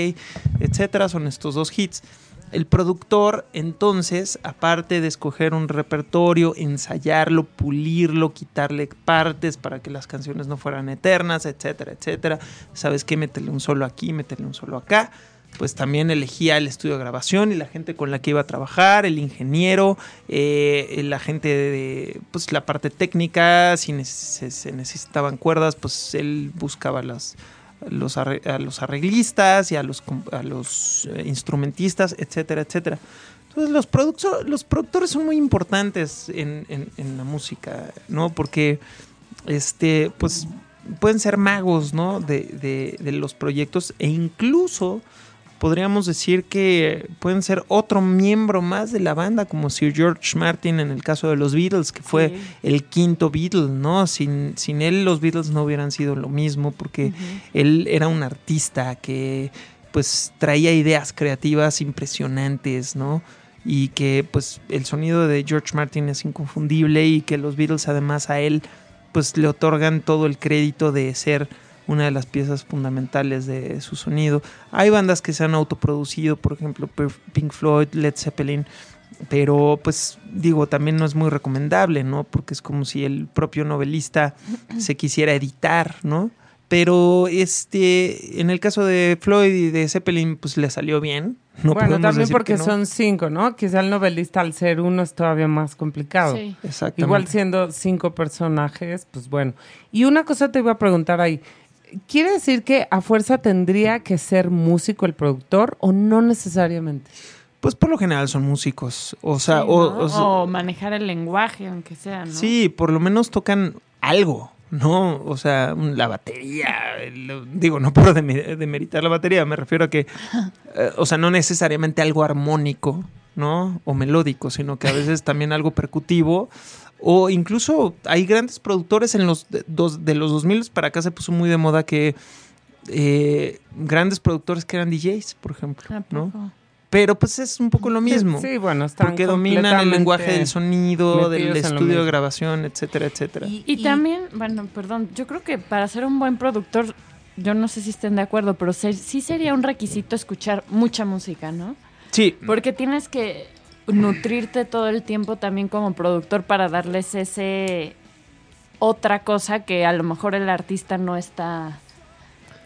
etcétera, son estos dos hits. El productor, entonces, aparte de escoger un repertorio, ensayarlo, pulirlo, quitarle partes para que las canciones no fueran eternas, etcétera, etcétera. ¿Sabes qué? Métele un solo aquí, métele un solo acá. Pues también elegía el estudio de grabación y la gente con la que iba a trabajar, el ingeniero, eh, la gente de pues, la parte técnica, si se necesitaban cuerdas, pues él buscaba las, los a los arreglistas y a los, a los eh, instrumentistas, etcétera, etcétera. Entonces los, los productores son muy importantes en, en- en la música, ¿no? Porque este, pues pueden ser magos, ¿no? De, de- de los proyectos e incluso podríamos decir que pueden ser otro miembro más de la banda, como Sir George Martin en el caso de los Beatles, que fue Sí. el quinto Beatle, ¿no? Sin, sin él los Beatles no hubieran sido lo mismo, porque él era un artista que pues traía ideas creativas impresionantes, ¿no? Y que pues el sonido de George Martin es inconfundible y que los Beatles además a él pues le otorgan todo el crédito de ser una de las piezas fundamentales de su sonido. Hay bandas que se han autoproducido, por ejemplo Pink- Floyd, Led Zeppelin, pero pues digo, también no es muy recomendable, ¿no? Porque es como si el propio novelista [CLEARS THROAT] se quisiera editar, ¿no? Pero este, en el caso de Floyd y de Zeppelin, pues le salió bien. No bueno, también porque no. son cinco, ¿no? Quizá el novelista al ser uno es todavía más complicado. Sí. Exactamente. Igual siendo cinco personajes, pues bueno. Y una cosa te iba a preguntar ahí. ¿Quiere decir que a fuerza tendría que ser músico el productor o no necesariamente? Pues por lo general son músicos. O sea, Sí, o, ¿no? o sea, O manejar el lenguaje, aunque sea, ¿no? Sí, por lo menos tocan algo, ¿no? O sea, la batería. el- digo, no por deme- demeritar la batería, me refiero a que, [LAUGHS] eh, o sea, no necesariamente algo armónico, ¿no? O melódico, sino que a veces también algo percutivo. O incluso hay grandes productores en los de, dos- de los 2000 para acá se puso muy de moda que eh, grandes productores que eran DJs, por ejemplo, ¿A ¿no? Pero pues es un poco lo mismo. Sí, bueno, están Porque dominan el lenguaje del sonido, del estudio de grabación, etcétera, etcétera. Y, también, bueno, perdón, yo creo que para ser un buen productor, yo no sé si estén de acuerdo, pero se- sí sería un requisito escuchar mucha música, ¿no? Sí, Porque tienes que nutrirte todo el tiempo también como productor para darles ese otra cosa que a lo mejor el artista no está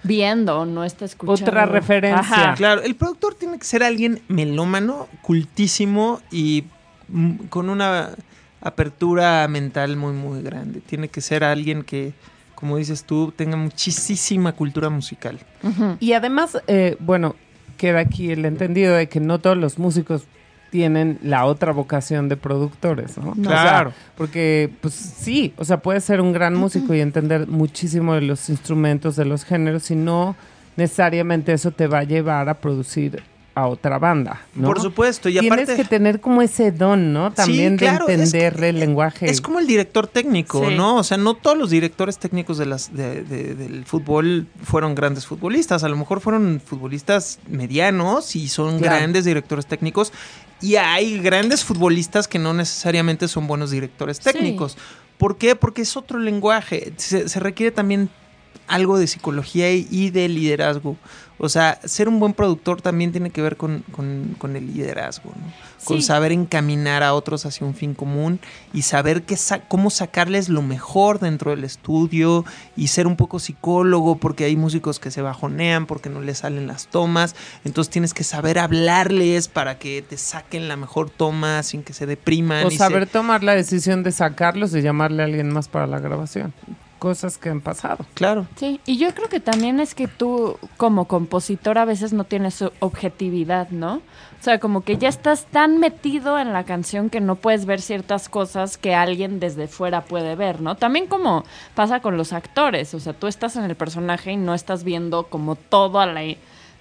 viendo o no está escuchando. Otra referencia. Ajá. claro, el productor tiene que ser alguien melómano, cultísimo y mm, con una apertura mental muy, muy grande. Tiene que ser alguien que, como dices tú, tenga muchísima cultura musical. Y además, eh, bueno, queda aquí el entendido de que no todos los músicos tienen la otra vocación de productores, ¿no? No. O sea, Claro. porque, pues sí, o sea, puedes ser un gran músico y entender muchísimo de los instrumentos, de los géneros, y no necesariamente eso te va a llevar a producir a otra banda, ¿no? Por supuesto, y Tienes que tener como ese don, ¿no? También de entender el lenguaje. Es como el director técnico, ¿no? O sea, no todos los directores técnicos de las, del fútbol fueron grandes futbolistas. A lo mejor fueron futbolistas medianos y son grandes directores técnicos. Y hay grandes futbolistas que no necesariamente son buenos directores técnicos. ¿Por qué? Porque es otro lenguaje. Se, requiere también algo de psicología y de liderazgo. O sea, ser un buen productor también tiene que ver con, el liderazgo, ¿no? Con saber encaminar a otros hacia un fin común y saber qué cómo sacarles lo mejor dentro del estudio y ser un poco psicólogo porque hay músicos que se bajonean porque no les salen las tomas. Entonces tienes que saber hablarles para que te saquen la mejor toma sin que se depriman. O saber tomar la decisión de sacarlos y llamarle a alguien más para la grabación cosas que han pasado. Claro. Sí, y yo creo que también es que tú como compositor a veces no tienes objetividad, ¿no? O sea, como que ya estás tan metido en la canción que no puedes ver ciertas cosas que alguien desde fuera puede ver, ¿no? También como pasa con los actores, o sea, tú estás en el personaje y no estás viendo como toda la,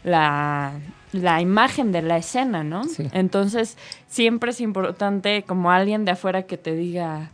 la, la imagen de la escena, ¿no? Sí. Entonces, siempre es importante como alguien de afuera que te diga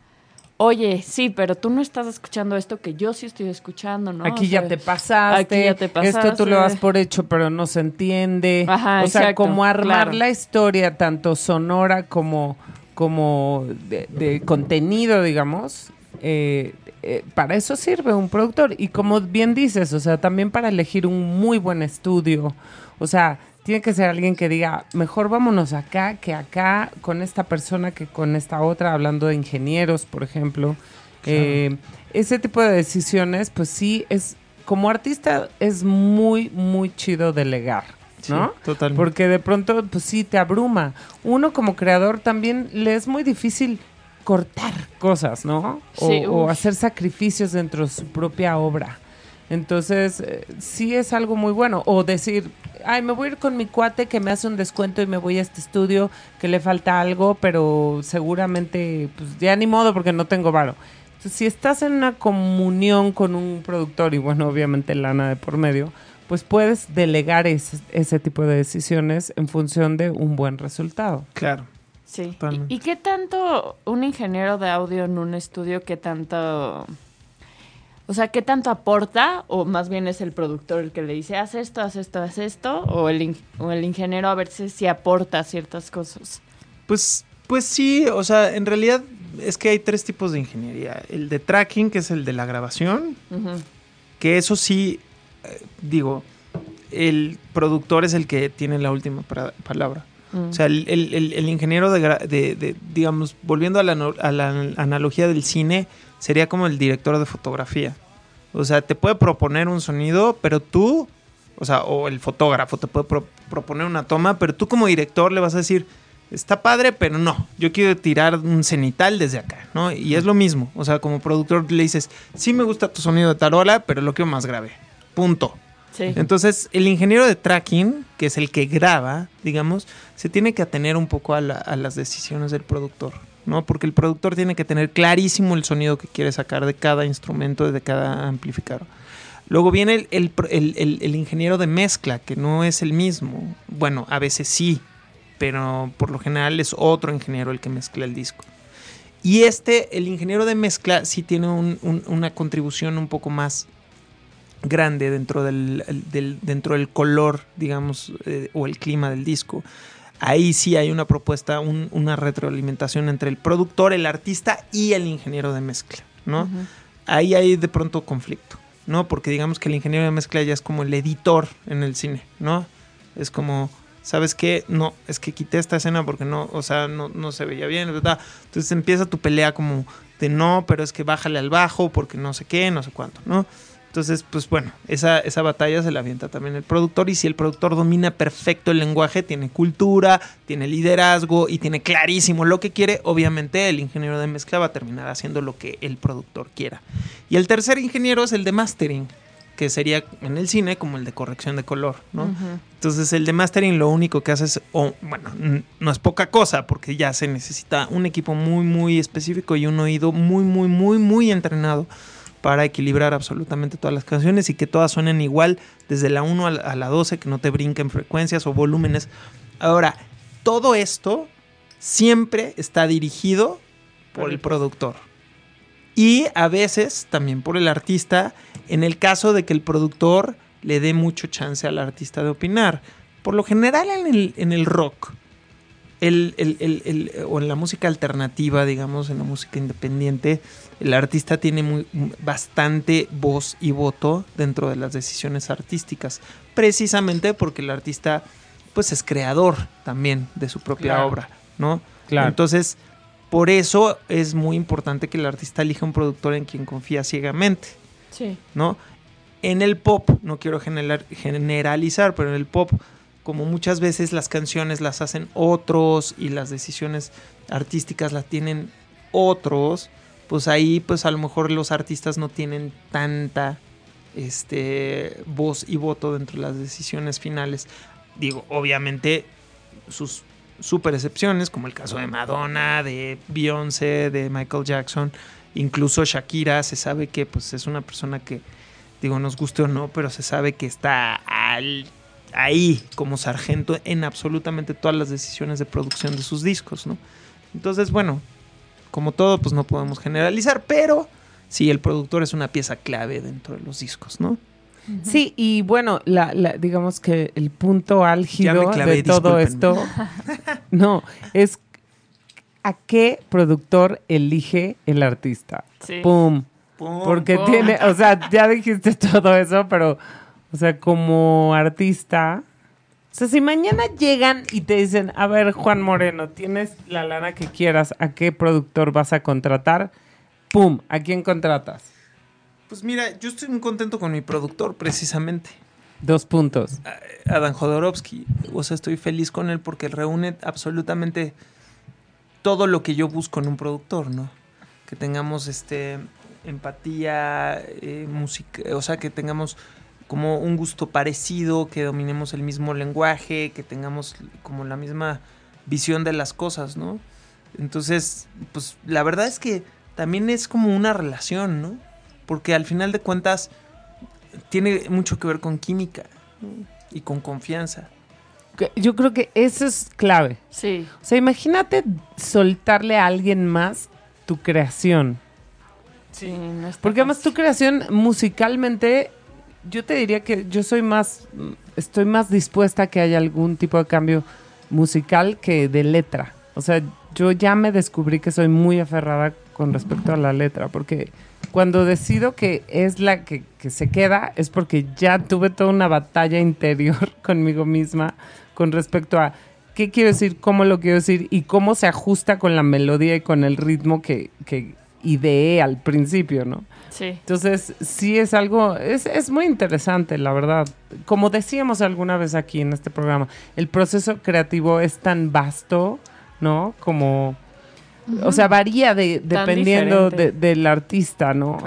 oye, sí, pero tú no estás escuchando esto que yo sí estoy escuchando, ¿no? Aquí ya te pasaste. Aquí ya te pasaste. Esto tú lo das por hecho, pero no se entiende. Ajá, o sea, como armar la historia, tanto sonora como, como de, contenido, digamos. Eh, eh, para eso sirve un productor. Y como bien dices, o sea, también para elegir un muy buen estudio. O sea, tiene que ser alguien que diga, mejor vámonos acá que acá, con esta persona que con esta otra, hablando de ingenieros, por ejemplo. Eh, ese tipo de decisiones, pues sí, es como artista es muy, muy chido delegar. ¿no? totalmente. Porque de pronto, pues sí, te abruma. Uno como creador también le es muy difícil cortar cosas, ¿no? o hacer sacrificios dentro de su propia obra. Entonces, eh, sí es algo muy bueno. O decir, ay, me voy a ir con mi cuate que me hace un descuento y me voy a este estudio que le falta algo, pero seguramente, pues ya ni modo porque no tengo varo. Entonces, si estás en una comunión con un productor y bueno, obviamente lana de por medio, pues puedes delegar ese, ese tipo de decisiones en función de un buen resultado. Claro. Sí. ¿Y, ¿Y qué tanto un ingeniero de audio en un estudio, qué tanto o sea, ¿qué tanto aporta? O más bien es el productor el que le dice, haz esto, haz esto, haz esto. O el, o el ingeniero a ver si aporta ciertas cosas. Pues, pues sí, o sea, en realidad es que hay tres tipos de ingeniería. El de tracking, que es el de la grabación. Que eso sí, eh, digo, el productor es el que tiene la última palabra. Mm. O sea, el, ingeniero de, digamos, volviendo a la, a la analogía del cine, sería como el director de fotografía. O sea, te puede proponer un sonido, pero tú, o sea, o el fotógrafo te puede proponer una toma, pero tú como director le vas a decir, está padre, pero no, yo quiero tirar un cenital desde acá, ¿no? Y es lo mismo, o sea, como productor le dices, sí me gusta tu sonido de tarola, pero lo quiero más grave, punto. Sí. Entonces, el ingeniero de tracking, que es el que graba, digamos, se tiene que atener un poco a las decisiones del productor. ¿No? Porque el productor tiene que tener clarísimo el sonido que quiere sacar de cada instrumento, de cada amplificador. Luego viene el, ingeniero de mezcla, que no es el mismo. Bueno, a veces sí, pero por lo general es otro ingeniero el que mezcla el disco. Y este, el ingeniero de mezcla, sí tiene una contribución un poco más grande dentro del, dentro del color, digamos, eh, o el clima del disco ahí sí hay una propuesta, una retroalimentación entre el productor, el artista y el ingeniero de mezcla, ¿no? Ahí hay de pronto conflicto, ¿no? Porque digamos que el ingeniero de mezcla ya es como el editor en el cine, ¿no? Es como, ¿sabes qué? No, es que quité esta escena porque no, o sea, no, no se veía bien, ¿verdad? Entonces empieza tu pelea como de no, pero es que bájale al bajo porque no sé qué, no sé cuánto, ¿no? Entonces, pues bueno, esa, esa batalla se la avienta también el productor y si el productor domina perfecto el lenguaje, tiene cultura, tiene liderazgo y tiene clarísimo lo que quiere, obviamente el ingeniero de mezcla va a terminar haciendo lo que el productor quiera. Y el tercer ingeniero es el de mastering, que sería en el cine como el de corrección de color, ¿no? Entonces el de mastering lo único que hace es, bueno, no es poca cosa porque ya se necesita un equipo muy, muy específico y un oído muy, muy, muy, muy entrenado para equilibrar absolutamente todas las canciones y que todas suenen igual desde la 1 a la 12, que no te brinquen frecuencias o volúmenes. Ahora, todo esto siempre está dirigido por el productor. Y a veces también por el artista, en el caso de que el productor le dé mucho chance al artista de opinar. Por lo general en el, en el rock, el, o en la música alternativa, digamos, en la música independiente, el artista tiene muy, bastante voz y voto dentro de las decisiones artísticas, precisamente porque el artista pues es creador también de su propia obra, ¿no? Claro. Entonces, por eso es muy importante que el artista elija un productor en quien confía ciegamente. Sí. ¿No? En el pop, no quiero generalizar, pero en el pop como muchas veces las canciones las hacen otros y las decisiones artísticas las tienen otros, pues ahí pues a lo mejor los artistas no tienen tanta este voz y voto dentro de las decisiones finales. Digo, obviamente sus super excepciones, como el caso de Madonna, de Beyoncé, de Michael Jackson, incluso Shakira, se sabe que pues es una persona que digo, nos guste o no, pero se sabe que está ahí como sargento en absolutamente todas las decisiones de producción de sus discos, ¿no? Entonces, bueno, como todo, pues no podemos generalizar, pero sí, el productor es una pieza clave dentro de los discos, ¿no? Sí, y bueno, la, digamos que el punto álgido de todo esto, [LAUGHS] no, es a qué productor elige el artista. Pum. Porque tiene, o sea, ya dijiste [LAUGHS] todo eso, pero o sea, como artista. O sea, si mañana llegan y te dicen, a ver, Juan Moreno, tienes la lana que quieras, ¿a qué productor vas a contratar? ¡Pum! ¿A quién contratas? Pues mira, yo estoy muy contento con mi productor, precisamente. Dos puntos. Adam Jodorowsky. O sea, estoy feliz con él porque reúne absolutamente todo lo que yo busco en un productor, ¿no? Que tengamos este empatía, eh, música, o sea, que tengamos como un gusto parecido, que dominemos el mismo lenguaje, que tengamos como la misma visión de las cosas, ¿no? Entonces, pues la verdad es que también es como una relación, ¿no? Porque al final de cuentas tiene mucho que ver con química y con confianza. Yo creo que eso es clave. Sí. O sea, imagínate soltarle a alguien más tu creación. Sí, no Porque además tu creación musicalmente yo te diría que yo soy más, estoy más dispuesta a que haya algún tipo de cambio musical que de letra. O sea, yo ya me descubrí que soy muy aferrada con respecto a la letra, porque cuando decido que es la que, que se queda, es porque ya tuve toda una batalla interior [LAUGHS] conmigo misma con respecto a qué quiero decir, cómo lo quiero decir y cómo se ajusta con la melodía y con el ritmo que, que ideé al principio, ¿no? Entonces, sí es algo, es, muy interesante, la verdad. Como decíamos alguna vez aquí en este programa, el proceso creativo es tan vasto, ¿no? Como, o sea, varía de, dependiendo del artista, ¿no?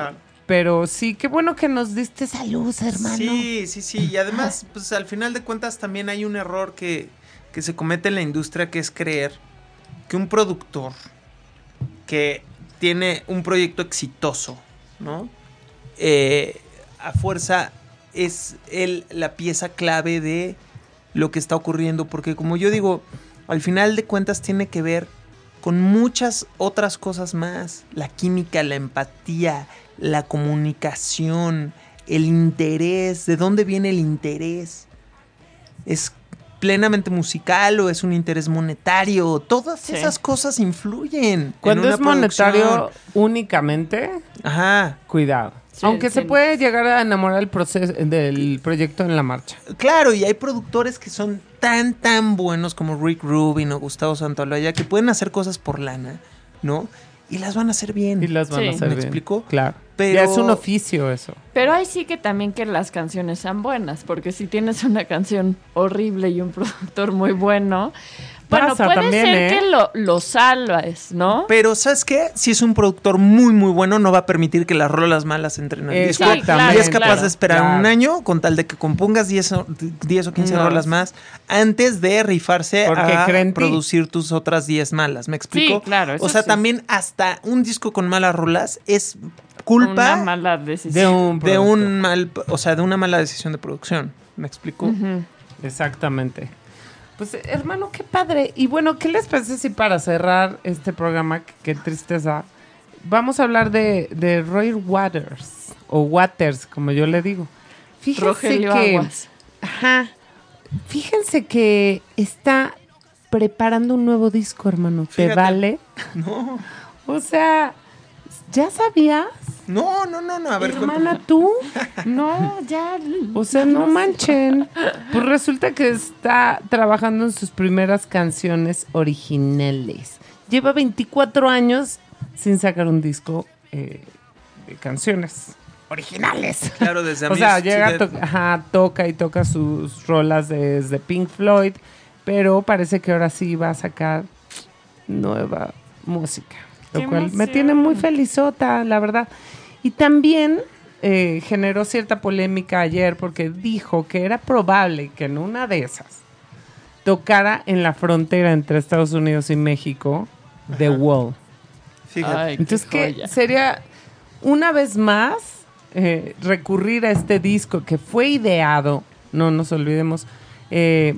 Pero sí, qué bueno que nos diste esa luz, hermano. Sí, sí, sí. Y además, pues al final de cuentas también hay un error que, que se comete en la industria, que es creer que un productor que tiene un proyecto exitoso, ¿no? Eh, a fuerza es él la pieza clave de lo que está ocurriendo, porque como yo digo, al final de cuentas tiene que ver con muchas otras cosas más, la química, la empatía, la comunicación, el interés, de dónde viene el interés. Es plenamente musical o es un interés monetario. Todas esas cosas influyen. Cuando es monetario únicamente, Ajá. cuidado. Aunque se puede llegar a enamorar del proceso del proyecto en la marcha. Claro, y hay productores que son tan tan buenos como Rick Rubin o Gustavo Santaolalla que pueden hacer cosas por lana, ¿no? Y las van a hacer bien. Y las van a hacer ¿Me bien. explico? Claro. Ya es un oficio eso. Pero hay sí que también que las canciones sean buenas, porque si tienes una canción horrible y un [LAUGHS] productor muy bueno, bueno, puede ser ¿eh? que lo, lo salvas, ¿no? Pero, ¿sabes qué? Si es un productor muy, muy bueno, no va a permitir que las rolas malas entren al disco. y es capaz de esperar un año con tal de que compongas 10 o, 10 o 15 rolas más antes de rifarse a producir tus otras 10 malas. ¿Me explico? Sí, claro. o sea, también hasta un disco con malas rolas es culpa una mala decisión. de un, de un mal, o sea, de una mala decisión de producción. ¿Me explico? Exactamente. Pues hermano, qué padre. Y bueno, ¿qué les parece si para cerrar este programa, qué tristeza, vamos a hablar de, de Roy Waters, o Waters, como yo le digo. Fíjense que... Ajá. Fíjense que está preparando un nuevo disco, hermano. ¿Te vale? No. O sea, ¿ya sabías? No, no, no, no. A ver, Hermana, ¿tú? No, ya. O sea, no manchen. Pues resulta que está trabajando en sus primeras canciones originales. Lleva 24 años sin sacar un disco eh, de canciones originales. Claro, desde O sea, llega, ajá, toca y toca sus rolas desde Pink Floyd, pero parece que ahora sí va a sacar nueva música. Lo cual me tiene muy felizota, la verdad. Y también eh, generó cierta polémica ayer porque dijo que era probable que en una de esas tocara en la frontera entre Estados Unidos y México The Wall. Fíjate. Entonces, que sería una vez más eh, recurrir a este disco que fue ideado, no nos olvidemos, eh,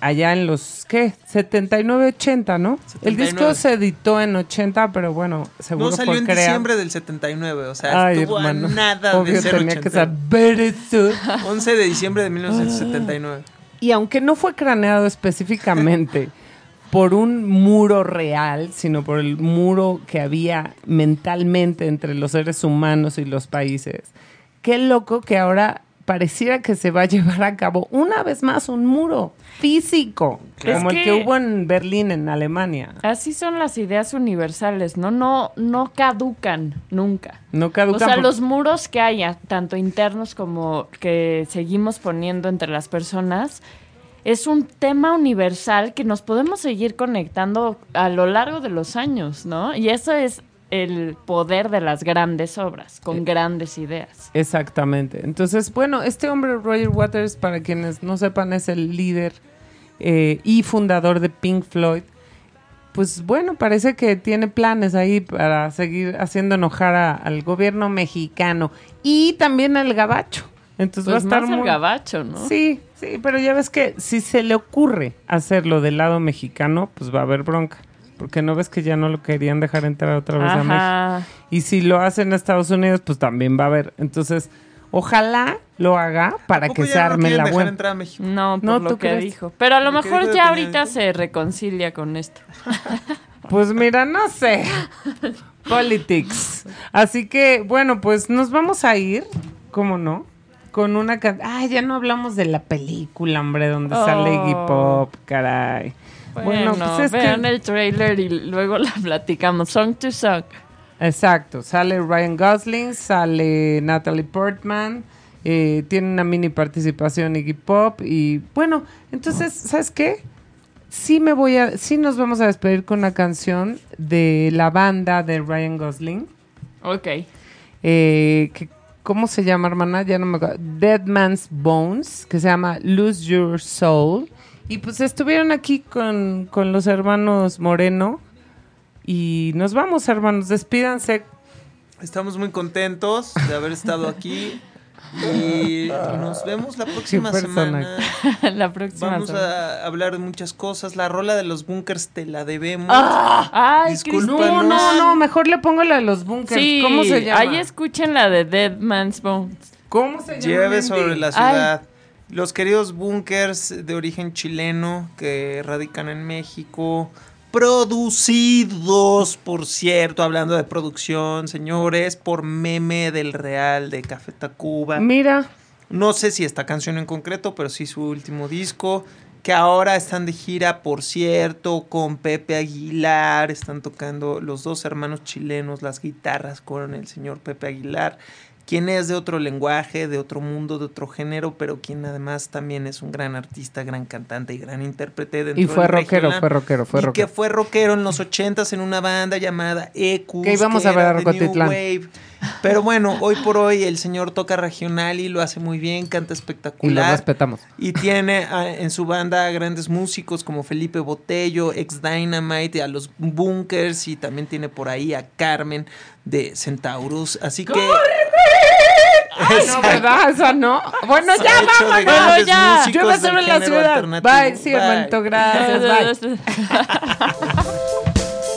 allá en los, ¿qué? 79, 80, ¿no? El disco se editó en 80, pero bueno, seguro No salió en diciembre del 79, o sea, Ay, estuvo a nada Obvio de ser tenía que saber eso. [LAUGHS] 11 de diciembre de 1979. Y aunque no fue craneado específicamente [LAUGHS] por un muro real, sino por el muro que había mentalmente entre los seres humanos y los países, qué loco que ahora pareciera que se va a [LAUGHS] llevar a cabo una vez más un muro físico, como el que hubo en Berlín, en Alemania. Así son las ideas universales, ¿no? No, no caducan nunca. No caducan. O sea, los muros que haya, tanto internos como que seguimos poniendo entre las personas, es un tema universal que nos podemos seguir conectando a lo largo de los años, ¿no? Y eso es el poder de las grandes obras, con eh, grandes ideas. Exactamente. Entonces, bueno, este hombre, Roger Waters, para quienes no sepan, es el líder eh, y fundador de Pink Floyd. Pues bueno, parece que tiene planes ahí para seguir haciendo enojar al gobierno mexicano y también al gabacho. Entonces va a pues estar más muy... al gabacho, ¿no? Sí, sí, pero ya ves que si se le ocurre hacerlo del lado mexicano, pues va a haber bronca porque no ves que ya no lo querían dejar entrar otra vez a México. Y si lo hacen en Estados Unidos, pues también va a haber. Entonces, ojalá lo haga para que se arme la buena. No, por no, lo que dijo. Pero a lo, mejor ya ahorita se reconcilia con esto. [LAUGHS] pues mira, no sé. [LAUGHS] Politics. Así que, bueno, pues nos vamos a ir, ¿cómo no? Con una canción. Ay, ya no hablamos de la película, hombre, donde sale Iggy oh. Pop, caray. Bueno, pues es vean el trailer y luego la platicamos. Song to song. Exacto. Sale Ryan Gosling, sale Natalie Portman. Eh, tiene una mini participación Iggy Pop. Y bueno, entonces, ¿sabes qué? Sí me voy a. Sí nos vamos a despedir con una canción de la banda de Ryan Gosling. Ok. Eh, ¿Cómo se llama, hermana? Ya no me acuerdo. Dead Man's Bones, que se llama Lose Your Soul. Y pues estuvieron aquí con, los hermanos Moreno. Y nos vamos, hermanos, despídanse. Estamos muy contentos de haber estado aquí. Y nos vemos la próxima semana. [LAUGHS] la próxima Vamos a hablar de muchas cosas. La rola de los bunkers te la debemos. Ah, ay, No, no, no, mejor le pongo la de los bunkers. ¿Cómo se llama? Ahí escuchen la de Dead Man's Bones. ¿Cómo se llama? Lleve sobre la ciudad. Los queridos bunkers de origen chileno que radican en México, producidos, por cierto, hablando de producción, señores, por Meme del Real de Café Tacuba. Mira. No sé si esta canción en concreto, pero sí su último disco, que ahora están de gira, por cierto, con Pepe Aguilar, están tocando los dos hermanos chilenos las guitarras con el señor Pepe Aguilar quien es de otro lenguaje, de otro mundo, de otro género, pero quien además también es un gran artista, gran cantante y gran intérprete dentro Y fue rockero, fue rockero, fue rockero. Y que fue rockero en los ochentas en una banda llamada Ecus. Que íbamos a ver a Rocotitlán. Pero bueno, hoy por hoy el señor toca regional y lo hace muy bien, canta espectacular. Y lo respetamos. Y tiene en su banda grandes músicos como Felipe Botello, ex Dynamite, a los Bunkers y también tiene por ahí a Carmen de Centaurus. Así que no, ¿verdad? Esa no. Bueno, ya, vámonos, ya. Yo me en la ciudad. Bye, sí, hermanito, gracias. Bye. [LAUGHS]